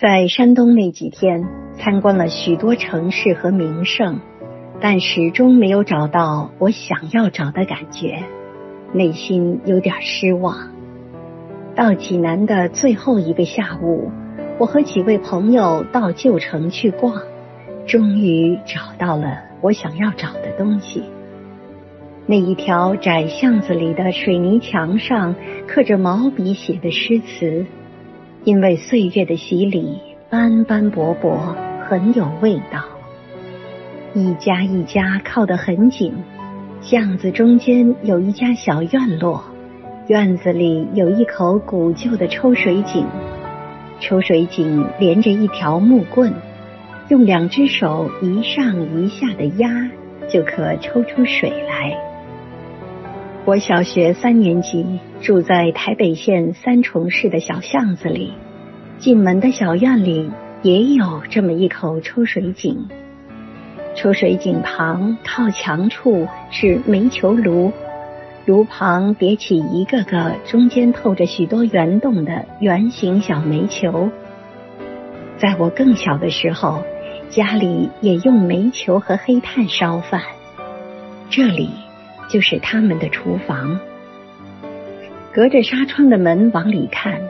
在山东那几天，参观了许多城市和名胜，但始终没有找到我想要找的感觉，内心有点失望。到济南的最后一个下午，我和几位朋友到旧城去逛，终于找到了我想要找的东西。那一条窄巷子里的水泥墙上刻着毛笔写的诗词。因为岁月的洗礼，斑斑驳驳，很有味道。一家一家靠得很紧，巷子中间有一家小院落，院子里有一口古旧的抽水井，抽水井连着一条木棍，用两只手一上一下的压，就可抽出水来。我小学三年级。住在台北县三重市的小巷子里，进门的小院里也有这么一口抽水井。抽水井旁靠墙处是煤球炉，炉旁叠起一个个中间透着许多圆洞的圆形小煤球。在我更小的时候，家里也用煤球和黑炭烧饭。这里就是他们的厨房。隔着纱窗的门往里看，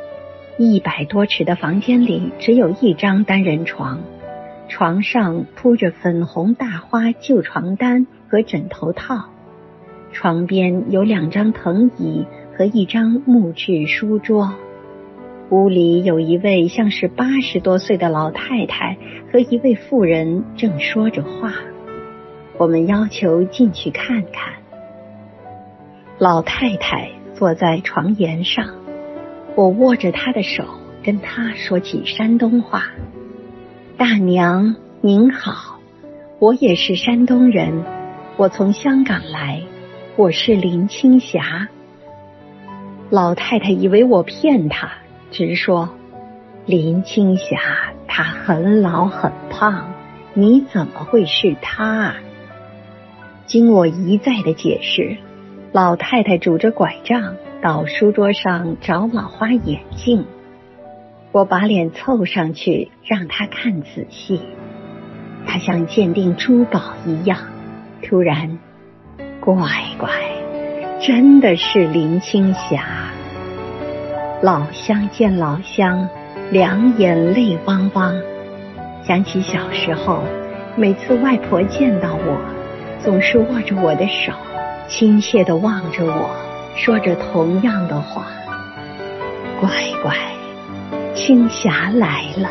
一百多尺的房间里只有一张单人床，床上铺着粉红大花旧床单和枕头套，床边有两张藤椅和一张木质书桌。屋里有一位像是八十多岁的老太太和一位妇人正说着话，我们要求进去看看。老太太。坐在床沿上，我握着她的手，跟她说起山东话：“大娘您好，我也是山东人，我从香港来，我是林青霞。”老太太以为我骗她，直说：“林青霞她很老很胖，你怎么会是她？”经我一再的解释。老太太拄着拐杖到书桌上找老花眼镜，我把脸凑上去让她看仔细，她像鉴定珠宝一样。突然，乖乖，真的是林青霞。老乡见老乡，两眼泪汪汪，想起小时候，每次外婆见到我，总是握着我的手。亲切的望着我，说着同样的话：“乖乖，青霞来了。”